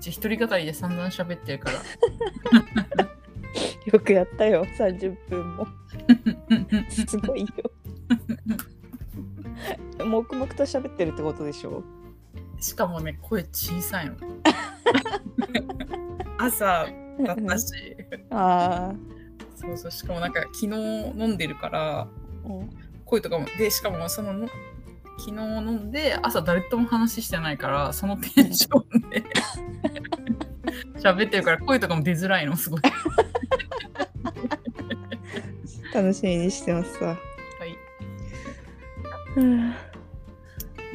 ち一人語りで散々喋ってるから。よくやったよ30分も。すごいよ。黙々と喋ってるってことでしょ？しかもね声小さいの。朝だったし。あそうそうしかもなんか昨日飲んでるからあ、うん、声とかも。でしかもそのの昨日飲んで朝誰とも話してないからそのテンションで喋ってるから声とかも出づらいのすごい。楽しみにしてますさは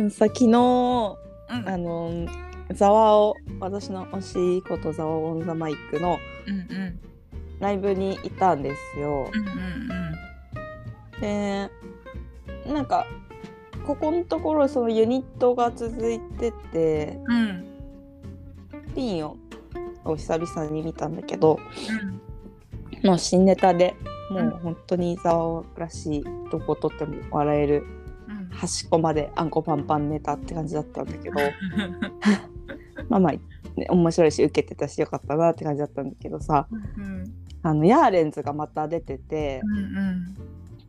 い。さ昨日うんあのザワオ私の推しことザワオオンザマイクのうんうんライブに行ったんですよ。うんうんでなんかここのところそのユニットが続いててうんうんピンをを久々に見たんだけどもう新ネタでもう本当にザワオらしいどこ撮っても笑えるうん。端っこまであんこパンパンネタって感じだったんだけど。まあまあ、ね、面白いし受けてたしよかったなって感じだったんだけどさ。うんあのヤーレンズがまた出てて、うん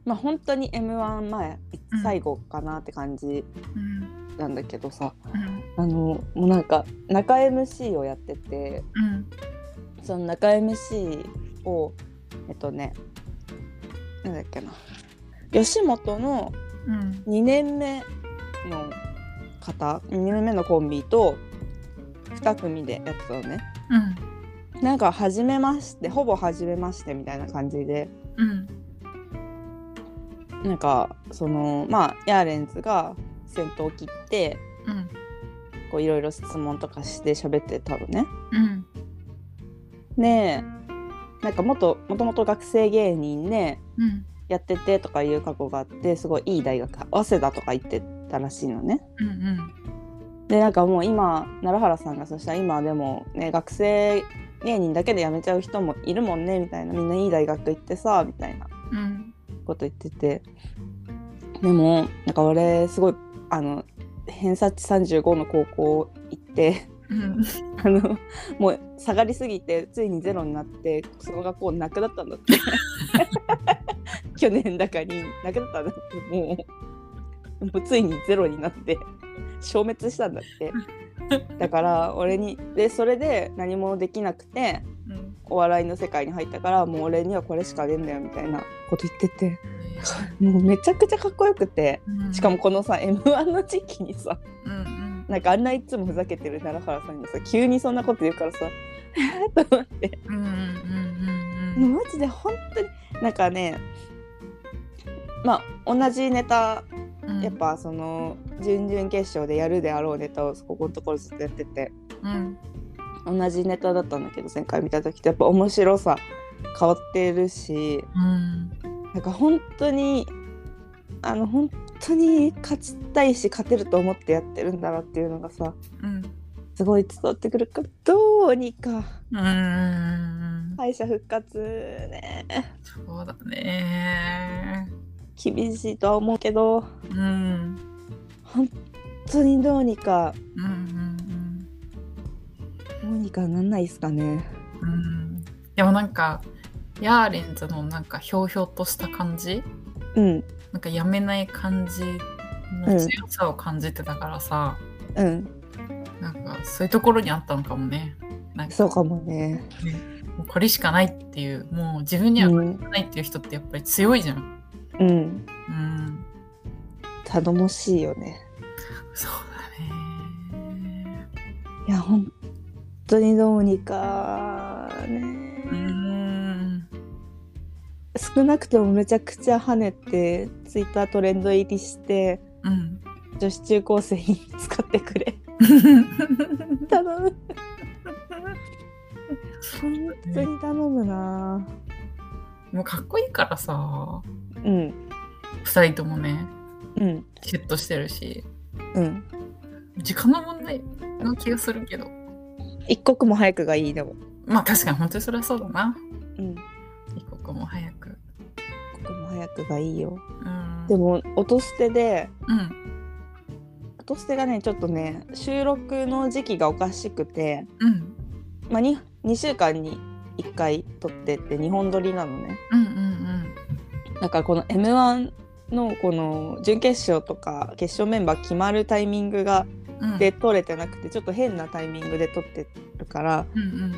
まあ本当に m 1前うん。最後かなって感じうん。なんだけどさ、うんあのもうなんか中 MC をやっててうんその中 MC をえっとねなんだっけな。吉本のうん。2年目の方2年目のコンビと2組でやってたのね。うん。なんか初めましてほぼ初めましてみたいな感じでうん。なんかそのまあヤーレンズが先頭を切ってうんこういろいろ質問とかして喋ってたのね。うん。でなんかもともともと学生芸人でうん。やっててとかいう過去があってすごいいい大学早稲田とか行ってたらしいのね。うんでなんかもう今奈良原さんがそしたら今でもね学生芸人だけで辞めちゃう人もいるもんねみたいな。みんないい大学行ってさみたいなうん。こと言ってて。でもなんか俺すごいあの偏差値35の高校行ってうん。あのもう下がりすぎてついにゼロになってその学校なくなったんだって。去年だかになくなったんだってもう。もうついにゼロになって消滅したんだって。だから俺にでそれで何もできなくてうん。お笑いの世界に入ったからもう俺にはこれしかねえんだよみたいなこと言ってて もうめちゃくちゃかっこよくてしかもこのさ m 1の時期にさうんうん。なんかあんないつもふざけてる奈良原さんがさ急にそんなこと言うからさえーと思って。うんうマジで本当になんかねまあ同じネタうん。やっぱその準々決勝でやるであろうネタをここのところずっとやっててうん。同じネタだったんだけど前回見た時とやっぱ面白さ変わってるしうんなんか本当にあの本当に勝ちたいし勝てると思ってやってるんだなっていうのがさうん。すごい伝わってくるからどうにか。うん。敗者復活ね。そうだね。厳しいとは思うけどうん。本当にどうにかうんうんどうにかなんないですかね。うんうん。でもなんかヤーレンズのなんかひょうひょうとした感じ？うん。なんかやめない感じの強さを感じてたからさ、うん。なんかそういうところにあったのかもね。なんかそうかもね。もうこれしかないっていうもう自分にはこれしかないっていう人ってやっぱり強いじゃん。うん。うん。頼もしいよね。そうだね。いや本当にどうにかね。うん少なくともめちゃくちゃ跳ねてツイッタートレンド入りしてうん女子中高生に使ってくれ。頼む。本当に頼むな。もうかっこいいからさ。うん。2人ともね。うん。シュッとしてるし。うん。時間の問題な気がするけど。一刻も早くがいいでも。まあ確かに本当にそれはそうだな。うん一刻も早く。一刻も早くがいいよ。うん。でも音捨てでうん。トステがねちょっとね収録の時期がおかしくて、うん。まあ、2, 2週間に1回撮ってって2本撮りなのね。うんうんだからこの m 1のこの準決勝とか決勝メンバー決まるタイミングがうん。で撮れてなくてちょっと変なタイミングで撮ってるからうんうん。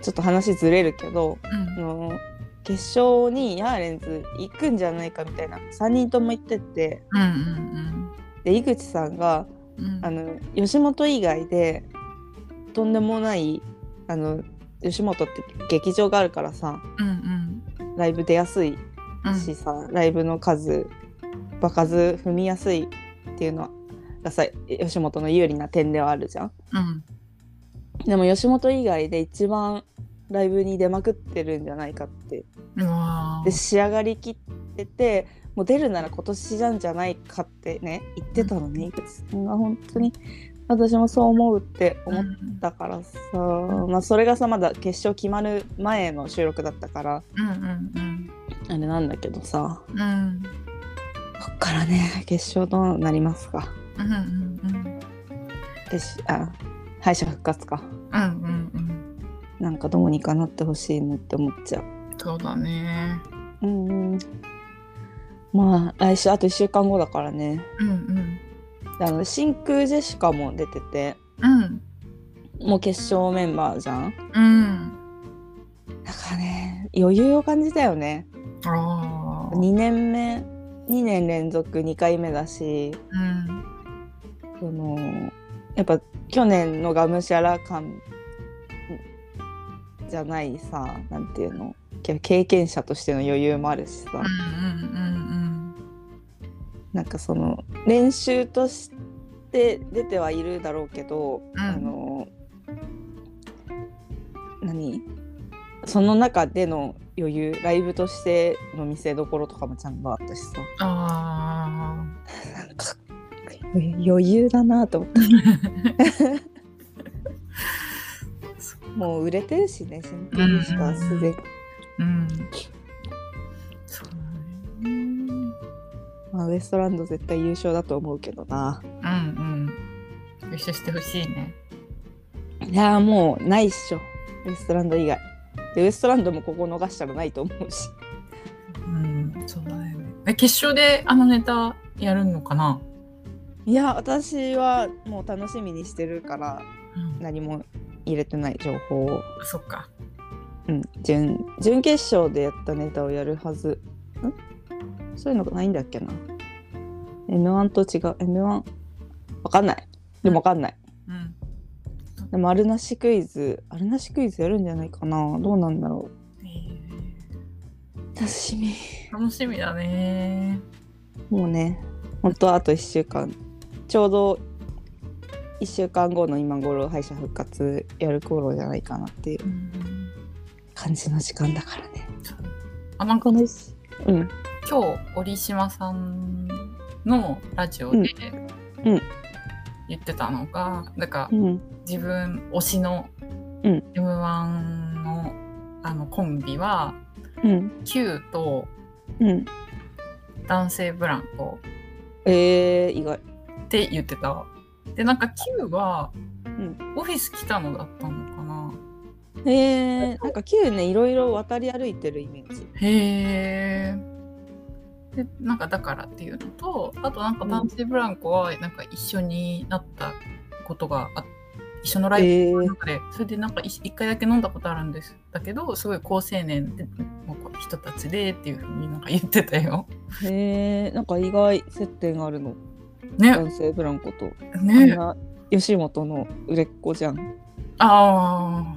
ちょっと話ずれるけどうん。あの決勝にヤーレンズ行くんじゃないかみたいな3人とも言ってて。うんうん。で井口さんがうん。あの吉本以外でとんでもないあの吉本って劇場があるからさうんうん。ライブ出やすいうん。しさ、ライブの数場数踏みやすいっていうのがさ吉本の有利な点ではあるじゃん。うん。でも吉本以外で一番ライブに出まくってるんじゃないかって。で仕上がりきっててもう出るなら今年なんじゃないかってね言ってたのね井口さんが本当に私もそう思うって思っうんたからさ、まあそれがさまだ決勝決まる前の収録だったから。うんうんあれなんだけどさ。うん。うんこっからね決勝どうなりますか。うんうんうん。決あ敗者復活か。うんうんうんなんかどうにかなってほしいなって思っちゃう。そうだね。うんうん。まあ来週あと1週間後だからね。うんうん。であの真空ジェシカも出てて。うん。もう決勝メンバーじゃん。うん。だからね余裕を感じたよね。ああ2年目2年連続2回目だし。うん。そのやっぱ去年のがむしゃら感じゃないさなんていうの？け経験者としての余裕もあるしさ、うんうんうんなんかその練習として出てはいるだろうけど、うん。あの何？その中での余裕ライブとしての見せどころとかもちゃんとあったしさ。あ 余裕だなと思って もう売れてるしね真空ジェシカはすでに、あうん。そうだね。まあ、ウエストランド絶対優勝だと思うけどな。うんうん。優勝してほしいね。いやーもうないっしょ。ウエストランド以外。でウエストランドもここ逃したらないと思うし。うんそうだよね。え決勝であのネタやるのかな？いや私はもう楽しみにしてるからうん。何も入れてない情報を、あそっか。うん、準準決勝でやったネタをやるはず。ん？そういうのがないんだっけな。M1 と違う。M1 わかんない。でもわかんない。うん。でもあるなしクイズ。あるなしクイズやるんじゃないかな。どうなんだろえ。う楽しみ。ー楽しみだね。もうね本当はあと1週間。ちょうど1週間後の今頃敗者復活やる頃じゃないかなっていううん感じの時間だからね。あなんかうん。今日折島さんのラジオでうん。うん。言ってたのが、なんかうん。自分推しのうん。m 1のあのコンビはうん。Q とうん。男性ブランコ。えー、意外。って言ってた。でなんか Q はんオフィス来たのだったのかな。えー、なんか Q ねいろいろ渡り歩いてるイメージへえ。でなんかだからっていうのとあとなんか男性ブランコはなんか一緒になったことがあ一緒のライブえー、の中で、それでなんか一一回だけ飲んだことあるんですだけどすごい高青年でもう人たちでっていうふうになんか言ってたよ。えー、なんか意外接点があるのね。男性ブランコとあんねな吉本の売れっ子じゃん。ああ。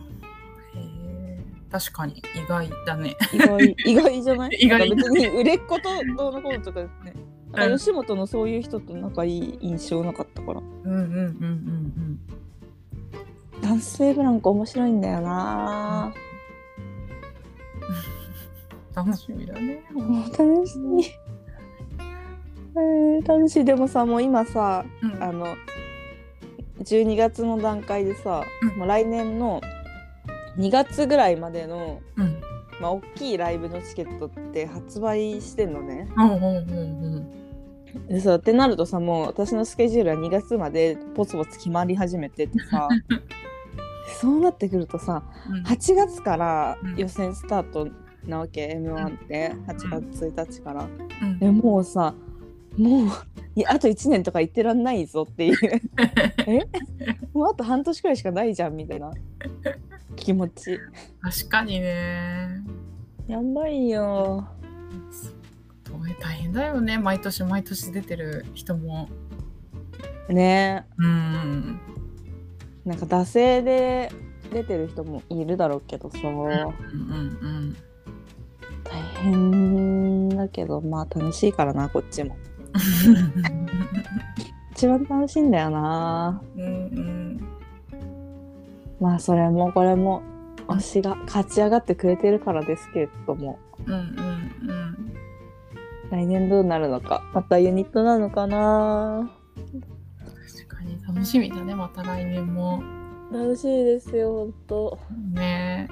へえ確かに意外だね。意外 意外じゃない？意外。別に売れっ子とどうのこうのとかね。なん。うんか吉本のそういう人と仲いい印象なかったから。うんうんうんうん男性ブランコ面白いんだよな。うん。楽しみだね。楽しみえー楽しい。でもさもう今さうん。あの12月の段階でさ、うん。もう来年の2月ぐらいまでの、うん。まあ、大きいライブのチケットって発売してんのね。うんうんうんでさってなるとさもう私のスケジュールは2月までポツポツ決まり始めててさ。そうなってくるとさうん。8月からうん。予選スタートなわけ、M1 って。8月1日から。うん。えもうさもういやあと1年とか言ってらんないぞっていう。え？もうあと半年くらいしかないじゃんみたいな。気持ち。確かにね。やばいよ。大変だよね。毎年毎年出てる人も。ね。うん。なんか惰性で出てる人もいるだろうけどさうんうん。大変だけどまあ楽しいからなこっちも一番楽しいんだよなうん。うんうん。まあそれもこれも推しが勝ち上がってくれてるからですけれどもうんうんうん。来年どうなるのかまたユニットなのかな確かに楽しみだねまた来年も。楽しいですよほんとね